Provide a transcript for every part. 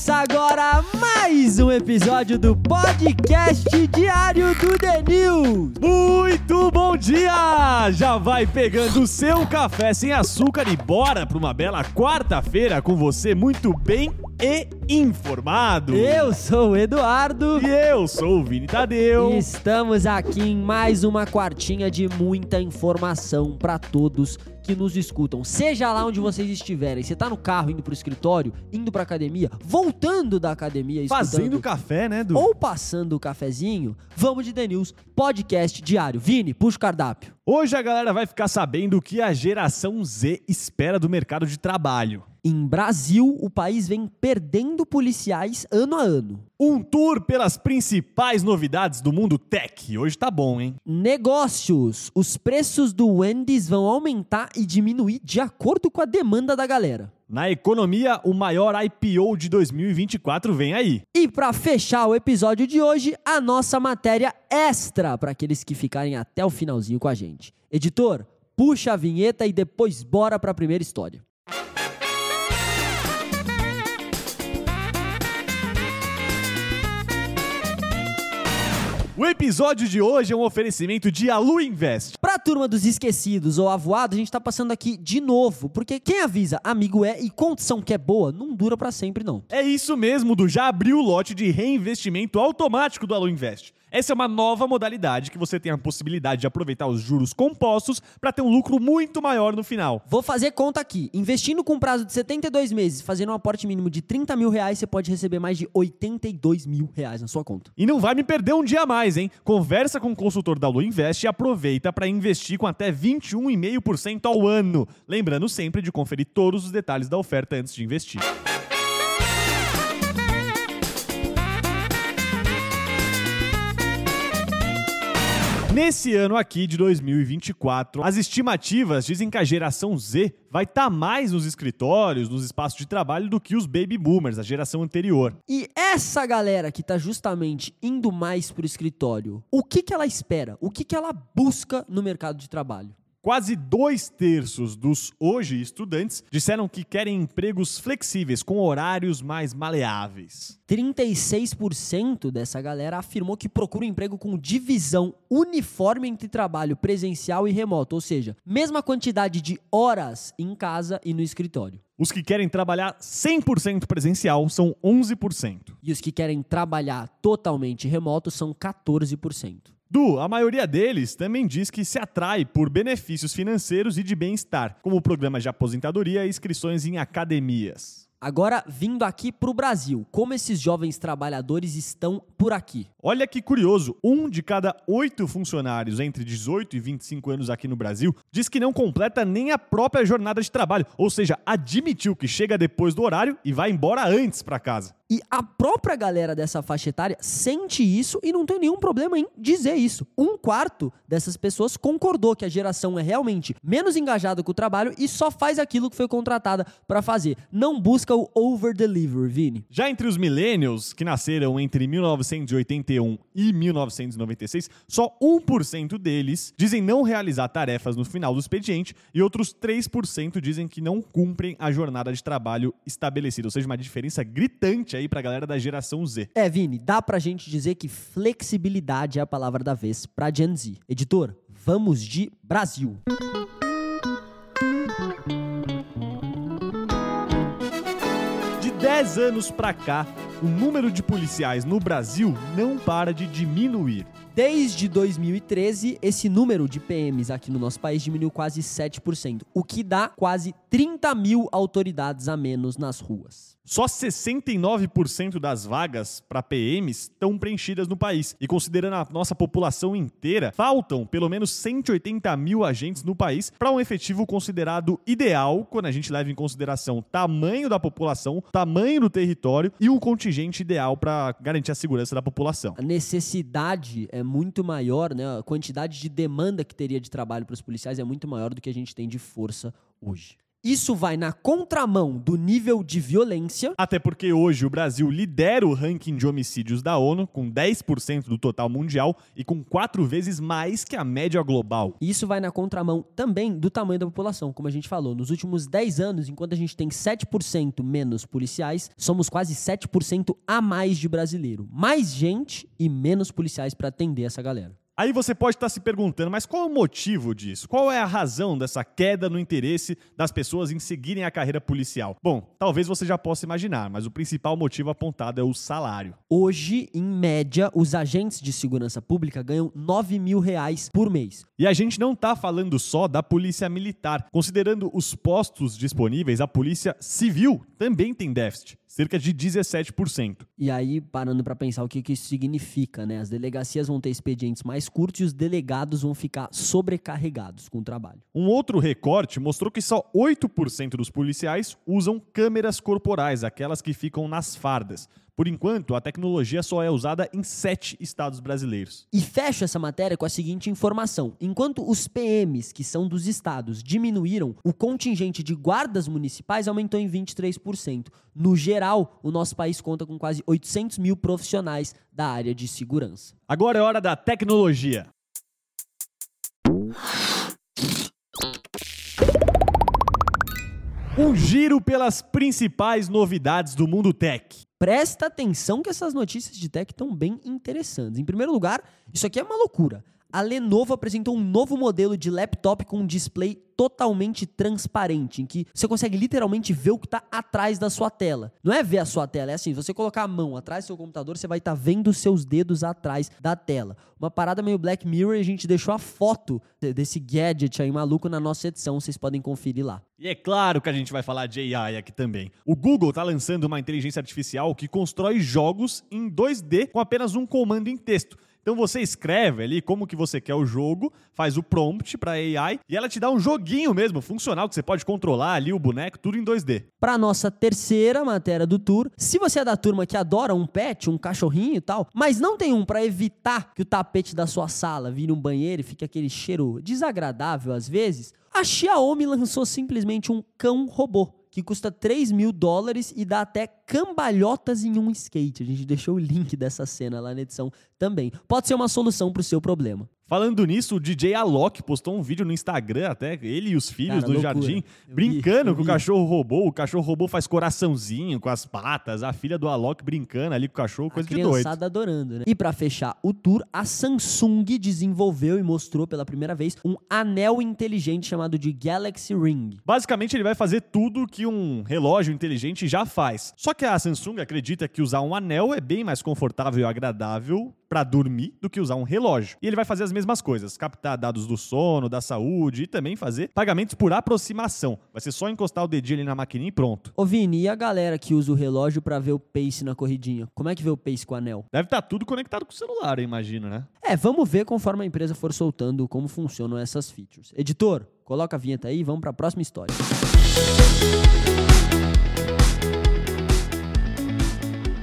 Começa agora mais um episódio do podcast diário do News. Muito bom dia! Já vai pegando o seu café sem açúcar e bora para uma bela quarta-feira com você muito bem e informado. Eu sou o Eduardo. E eu sou o Vini Tadeu. E estamos aqui em mais uma quartinha de muita informação para todos que nos escutam. Seja lá onde vocês estiverem, você tá no carro indo pro escritório, indo pra academia, voltando da academia, fazendo café, né, Du? Ou passando o cafezinho, vamos de The News, podcast diário. Vini, puxa o cardápio. Hoje a galera vai ficar sabendo o que a geração Z espera do mercado de trabalho. Em Brasil, o país vem perdendo policiais ano a ano. Um tour pelas principais novidades do mundo tech. Hoje tá bom, hein? Negócios. Os preços do Wendy's vão aumentar e diminuir de acordo com a demanda da galera. Na economia, o maior IPO de 2024 vem aí. E para fechar o episódio de hoje, a nossa matéria extra para aqueles que ficarem até o finalzinho com a gente. Editor, puxa a vinheta e depois bora para a primeira história. O episódio de hoje é um oferecimento de Alu Invest. Pra turma dos esquecidos ou avoados, a gente tá passando aqui de novo, porque quem avisa amigo é e condição que é boa não dura para sempre não. É isso mesmo, do já abriu o lote de reinvestimento automático do Alu Invest. Essa é uma nova modalidade que você tem a possibilidade de aproveitar os juros compostos para ter um lucro muito maior no final. Vou fazer conta aqui. Investindo com prazo de 72 meses, fazendo um aporte mínimo de 30 mil reais, você pode receber mais de 82 mil reais na sua conta. E não vai me perder um dia mais, hein? Conversa com o consultor da Lu Invest e aproveita para investir com até 21,5% ao ano. Lembrando sempre de conferir todos os detalhes da oferta antes de investir. Nesse ano aqui de 2024, as estimativas dizem que a geração Z vai estar tá mais nos escritórios, nos espaços de trabalho do que os baby boomers, a geração anterior. E essa galera que está justamente indo mais para o escritório, o que, que ela espera? O que, que ela busca no mercado de trabalho? Quase dois terços dos hoje estudantes disseram que querem empregos flexíveis, com horários mais maleáveis. 36% dessa galera afirmou que procura um emprego com divisão uniforme entre trabalho presencial e remoto, ou seja, mesma quantidade de horas em casa e no escritório. Os que querem trabalhar 100% presencial são 11%. E os que querem trabalhar totalmente remoto são 14%. Du, a maioria deles também diz que se atrai por benefícios financeiros e de bem-estar, como programas de aposentadoria e inscrições em academias. Agora, vindo aqui para o Brasil, como esses jovens trabalhadores estão por aqui? Olha que curioso, um de cada oito funcionários entre 18 e 25 anos aqui no Brasil diz que não completa nem a própria jornada de trabalho, ou seja, admitiu que chega depois do horário e vai embora antes para casa. E a própria galera dessa faixa etária sente isso e não tem nenhum problema em dizer isso. Um quarto dessas pessoas concordou que a geração é realmente menos engajada com o trabalho e só faz aquilo que foi contratada para fazer. Não busca o over-deliver, Vini. Já entre os millennials, que nasceram entre 1981 e 1996, só 1% deles dizem não realizar tarefas no final do expediente e outros 3% dizem que não cumprem a jornada de trabalho estabelecida. Ou seja, uma diferença gritante aí pra galera da geração Z. É, Vini, dá pra gente dizer que flexibilidade é a palavra da vez pra Gen Z. Editor, vamos de Brasil. 10 anos pra cá, o número de policiais no Brasil não para de diminuir. Desde 2013, esse número de PMs aqui no nosso país diminuiu quase 7%, o que dá quase 30 mil autoridades a menos nas ruas. Só 69% das vagas para PMs estão preenchidas no país. E considerando a nossa população inteira, faltam pelo menos 180 mil agentes no país para um efetivo considerado ideal quando a gente leva em consideração o tamanho da população, tamanho do território e o contingente ideal para garantir a segurança da população. A necessidade é muito maior, né? A quantidade de demanda que teria de trabalho para os policiais é muito maior do que a gente tem de força hoje. Isso vai na contramão do nível de violência. Até porque hoje o Brasil lidera o ranking de homicídios da ONU, com 10% do total mundial e com quatro vezes mais que a média global. Isso vai na contramão também do tamanho da população, como a gente falou. Nos últimos 10 anos, enquanto a gente tem 7% menos policiais, somos quase 7% a mais de brasileiro. Mais gente e menos policiais para atender essa galera. Aí você pode estar se perguntando, mas qual é o motivo disso? Qual é a razão dessa queda no interesse das pessoas em seguirem a carreira policial? Bom, talvez você já possa imaginar, mas o principal motivo apontado é o salário. Hoje, em média, os agentes de segurança pública ganham 9 mil reais por mês. E a gente não está falando só da polícia militar. Considerando os postos disponíveis, a polícia civil também tem déficit cerca de 17%. E aí, parando para pensar o que, que isso significa, né? As delegacias vão ter expedientes mais curtos e os delegados vão ficar sobrecarregados com o trabalho. Um outro recorte mostrou que só 8% dos policiais usam câmeras corporais, aquelas que ficam nas fardas. Por enquanto, a tecnologia só é usada em sete estados brasileiros. E fecho essa matéria com a seguinte informação: enquanto os PMs, que são dos estados, diminuíram, o contingente de guardas municipais aumentou em 23%. No geral, o nosso país conta com quase 800 mil profissionais da área de segurança. Agora é hora da tecnologia. Um giro pelas principais novidades do mundo tech. Presta atenção que essas notícias de tech estão bem interessantes. Em primeiro lugar, isso aqui é uma loucura. A Lenovo apresentou um novo modelo de laptop com um display totalmente transparente, em que você consegue literalmente ver o que está atrás da sua tela. Não é ver a sua tela, é assim, você colocar a mão atrás do seu computador, você vai estar tá vendo seus dedos atrás da tela. Uma parada meio Black Mirror a gente deixou a foto desse gadget aí maluco na nossa edição, vocês podem conferir lá. E é claro que a gente vai falar de AI aqui também. O Google está lançando uma inteligência artificial que constrói jogos em 2D com apenas um comando em texto. Então você escreve ali como que você quer o jogo, faz o prompt para AI e ela te dá um joguinho mesmo, funcional, que você pode controlar ali o boneco, tudo em 2D. Para nossa terceira matéria do tour, se você é da turma que adora um pet, um cachorrinho e tal, mas não tem um para evitar que o tapete da sua sala vire um banheiro e fique aquele cheiro desagradável às vezes, a Xiaomi lançou simplesmente um cão robô que custa 3 mil dólares e dá até cambalhotas em um skate. A gente deixou o link dessa cena lá na edição também. Pode ser uma solução para o seu problema. Falando nisso, o DJ Alok postou um vídeo no Instagram, até ele e os filhos Cara, do jardim, eu brincando vi, com o cachorro robô. O cachorro robô faz coraçãozinho com as patas, a filha do Alok brincando ali com o cachorro, coisa a de doido. adorando, né? E para fechar o tour, a Samsung desenvolveu e mostrou pela primeira vez um anel inteligente chamado de Galaxy Ring. Basicamente, ele vai fazer tudo que um relógio inteligente já faz. Só que a Samsung acredita que usar um anel é bem mais confortável e agradável para dormir do que usar um relógio. E ele vai fazer as mesmas coisas, captar dados do sono, da saúde e também fazer pagamentos por aproximação. Vai ser só encostar o dedinho ali na maquininha e pronto. Ô Vini, e a galera que usa o relógio para ver o pace na corridinha? Como é que vê o pace com o anel? Deve estar tá tudo conectado com o celular, eu imagino, né? É, vamos ver conforme a empresa for soltando como funcionam essas features. Editor, coloca a vinheta aí e vamos para a próxima história.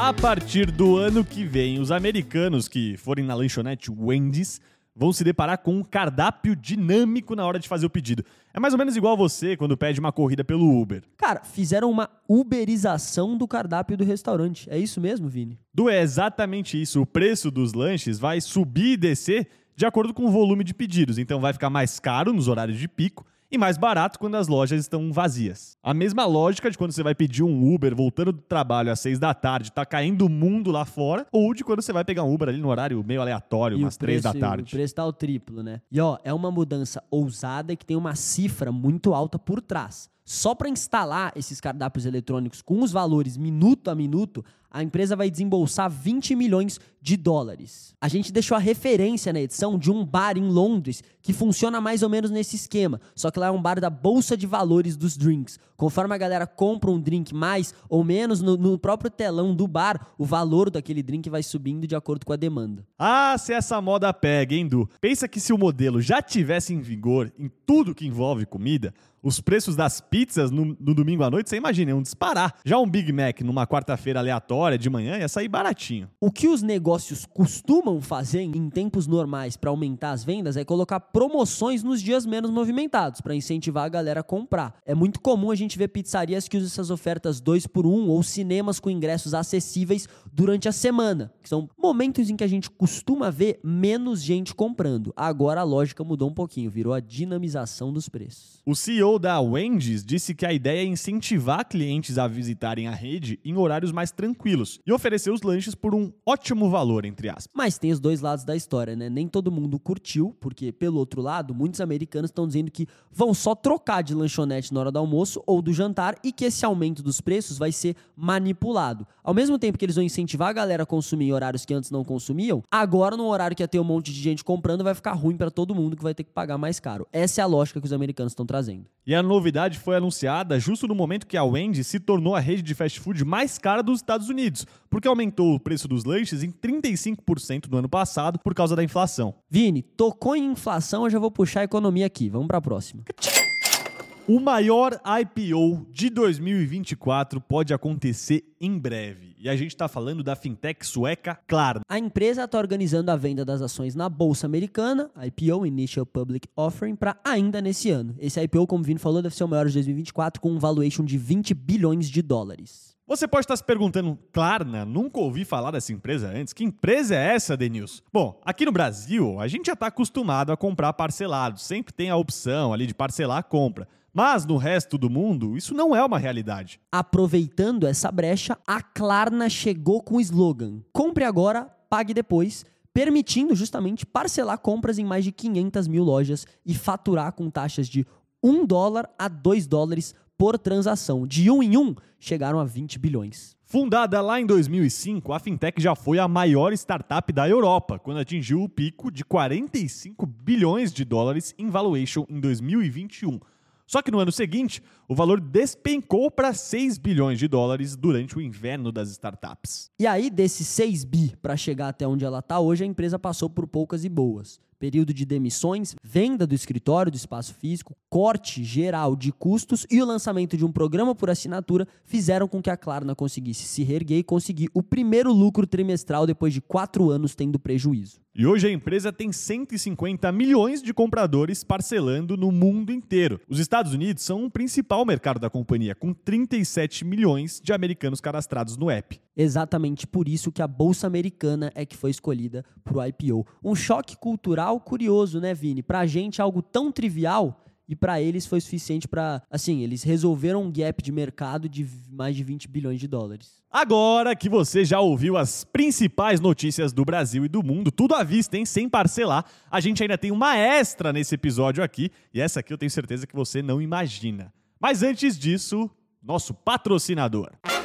A partir do ano que vem, os americanos que forem na lanchonete Wendy's vão se deparar com um cardápio dinâmico na hora de fazer o pedido. É mais ou menos igual você quando pede uma corrida pelo Uber. Cara, fizeram uma uberização do cardápio do restaurante. É isso mesmo, Vini? Du, é exatamente isso. O preço dos lanches vai subir e descer de acordo com o volume de pedidos. Então vai ficar mais caro nos horários de pico e mais barato quando as lojas estão vazias. A mesma lógica de quando você vai pedir um Uber voltando do trabalho às seis da tarde, tá caindo o mundo lá fora, ou de quando você vai pegar um Uber ali no horário meio aleatório, e umas três da tarde. O preço tá o triplo, né? E ó, é uma mudança ousada que tem uma cifra muito alta por trás. Só para instalar esses cardápios eletrônicos com os valores minuto a minuto, a empresa vai desembolsar 20 milhões de dólares. A gente deixou a referência na edição de um bar em Londres que funciona mais ou menos nesse esquema, só que lá é um bar da bolsa de valores dos drinks. Conforme a galera compra um drink mais ou menos no, no próprio telão do bar, o valor daquele drink vai subindo de acordo com a demanda. Ah, se essa moda pega, hein, Du? Pensa que se o modelo já tivesse em vigor em tudo que envolve comida, os preços das pizzas no, no domingo à noite, você imagina, iam disparar. Já um Big Mac numa quarta-feira aleatória de manhã ia sair baratinho. O que os negócios costumam fazer em tempos normais para aumentar as vendas é colocar promoções nos dias menos movimentados, para incentivar a galera a comprar. É muito comum a gente ver pizzarias que usam essas ofertas 2 por 1 um, ou cinemas com ingressos acessíveis durante a semana, que são momentos em que a gente costuma ver menos gente comprando. Agora a lógica mudou um pouquinho, virou a dinamização dos preços. O CEO da Wendy's disse que a ideia é incentivar clientes a visitarem a rede em horários mais tranquilos e oferecer os lanches por um ótimo valor, entre aspas. Mas tem os dois lados da história, né? Nem todo mundo curtiu, porque pelo outro lado, muitos americanos estão dizendo que vão só trocar de lanchonete na hora do almoço ou do jantar e que esse aumento dos preços vai ser manipulado. Ao mesmo tempo que eles vão incentivar a galera a consumir em horários que antes não consumiam, agora no horário que ia ter um monte de gente comprando vai ficar ruim para todo mundo que vai ter que pagar mais caro. Essa é a lógica que os americanos estão trazendo. E a novidade foi anunciada justo no momento que a Wendy's se tornou a rede de fast food mais cara dos Estados Unidos, porque aumentou o preço dos lanches em 35% no ano passado por causa da inflação. Vini, tocou em inflação, eu já vou puxar a economia aqui. Vamos para a próxima. O maior IPO de 2024 pode acontecer em breve. E a gente está falando da fintech sueca Klarna. A empresa está organizando a venda das ações na Bolsa Americana, IPO, Initial Public Offering, para ainda nesse ano. Esse IPO, como o Vini falou, deve ser o maior de 2024, com um valuation de 20 bilhões de dólares. Você pode estar se perguntando, Klarna, nunca ouvi falar dessa empresa antes. Que empresa é essa, Denils? Bom, aqui no Brasil, a gente já está acostumado a comprar parcelado. Sempre tem a opção ali de parcelar a compra. Mas no resto do mundo, isso não é uma realidade. Aproveitando essa brecha, a Klarna chegou com o slogan: Compre agora, pague depois permitindo justamente parcelar compras em mais de 500 mil lojas e faturar com taxas de 1 dólar a 2 dólares por transação. De um em um, chegaram a 20 bilhões. Fundada lá em 2005, a fintech já foi a maior startup da Europa, quando atingiu o pico de 45 bilhões de dólares em valuation em 2021. Só que no ano seguinte, o valor despencou para 6 bilhões de dólares durante o inverno das startups. E aí, desses 6 bi para chegar até onde ela está hoje, a empresa passou por poucas e boas período de demissões, venda do escritório, do espaço físico, corte geral de custos e o lançamento de um programa por assinatura fizeram com que a Klarna conseguisse se reerguer e conseguir o primeiro lucro trimestral depois de quatro anos tendo prejuízo. E hoje a empresa tem 150 milhões de compradores parcelando no mundo inteiro. Os Estados Unidos são o principal mercado da companhia, com 37 milhões de americanos cadastrados no app. Exatamente por isso que a bolsa americana é que foi escolhida para o IPO. Um choque cultural curioso, né, Vini? Para a gente algo tão trivial e para eles foi suficiente para, assim, eles resolveram um gap de mercado de mais de 20 bilhões de dólares. Agora que você já ouviu as principais notícias do Brasil e do mundo, tudo à vista, hein, sem parcelar, a gente ainda tem uma extra nesse episódio aqui, e essa aqui eu tenho certeza que você não imagina. Mas antes disso, nosso patrocinador. Cafeine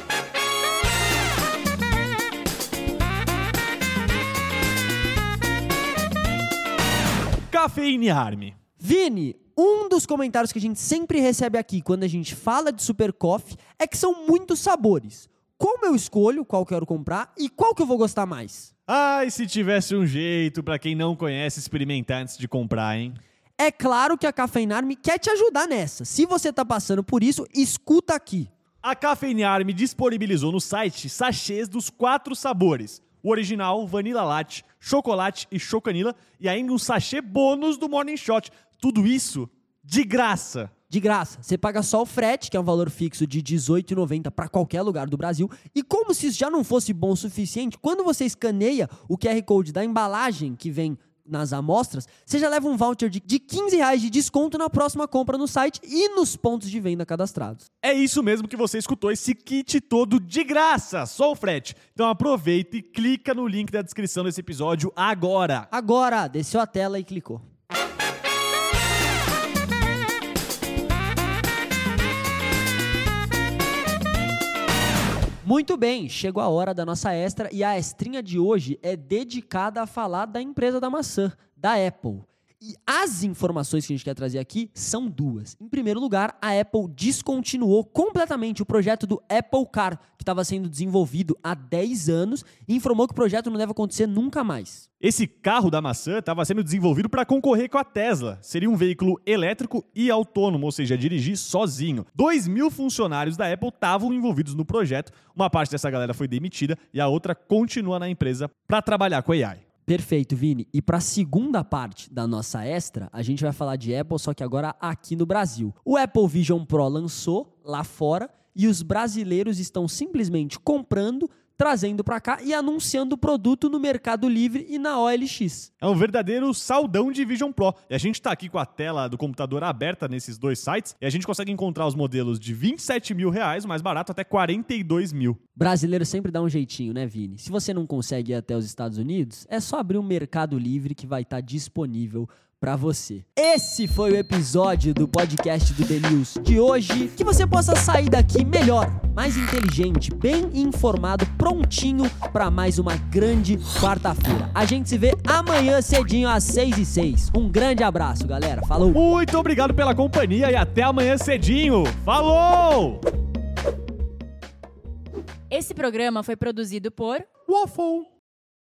Army. Vini, um dos comentários que a gente sempre recebe aqui quando a gente fala de Super Coffee é que são muitos sabores. Como eu escolho qual quero comprar e qual que eu vou gostar mais? Ai, se tivesse um jeito para quem não conhece experimentar antes de comprar, hein? É claro que a Cafeine Army quer te ajudar nessa. Se você está passando por isso, escuta aqui. A Cafeine Army disponibilizou no site sachês dos quatro sabores o original, vanilla latte, chocolate e chocanila e ainda um sachê bônus do Morning Shot. Tudo isso de graça. De graça. Você paga só o frete, que é um valor fixo de R$18,90 para qualquer lugar do Brasil. E como se isso já não fosse bom o suficiente, quando você escaneia o QR Code da embalagem que vem nas amostras, você já leva um voucher de, de 15 reais de desconto na próxima compra no site e nos pontos de venda cadastrados. É isso mesmo que você escutou, esse kit todo de graça, só o frete. Então aproveita e clica no link da descrição desse episódio agora. Agora, desceu a tela e clicou. Muito bem, chegou a hora da nossa extra e a estrinha de hoje é dedicada a falar da empresa da maçã, da Apple. E as informações que a gente quer trazer aqui são duas. Em primeiro lugar, a Apple descontinuou completamente o projeto do Apple Car, que estava sendo desenvolvido há 10 anos, e informou que o projeto não deve acontecer nunca mais. Esse carro da maçã estava sendo desenvolvido para concorrer com a Tesla. Seria um veículo elétrico e autônomo, ou seja, dirigir sozinho. 2 mil funcionários da Apple estavam envolvidos no projeto. Uma parte dessa galera foi demitida e a outra continua na empresa para trabalhar com AI. Perfeito, Vini. E para a segunda parte da nossa extra, a gente vai falar de Apple, só que agora aqui no Brasil. O Apple Vision Pro lançou lá fora e os brasileiros estão simplesmente comprando, trazendo para cá e anunciando o produto no Mercado Livre e na OLX. É um verdadeiro saldão de Vision Pro. E a gente está aqui com a tela do computador aberta nesses dois sites e a gente consegue encontrar os modelos de 27 mil reais, mais barato, até 42 mil. Brasileiro sempre dá um jeitinho, né, Vini? Se você não consegue ir até os Estados Unidos, é só abrir um Mercado Livre que vai estar disponível para você. Esse foi o episódio do podcast do The News de hoje. Que você possa sair daqui melhor, mais inteligente, bem informado, prontinho para mais uma grande quarta-feira. A gente se vê amanhã cedinho às 6 e 6. Um grande abraço, galera. Falou! Muito obrigado pela companhia e até amanhã cedinho. Falou! Esse programa foi produzido por Waffle.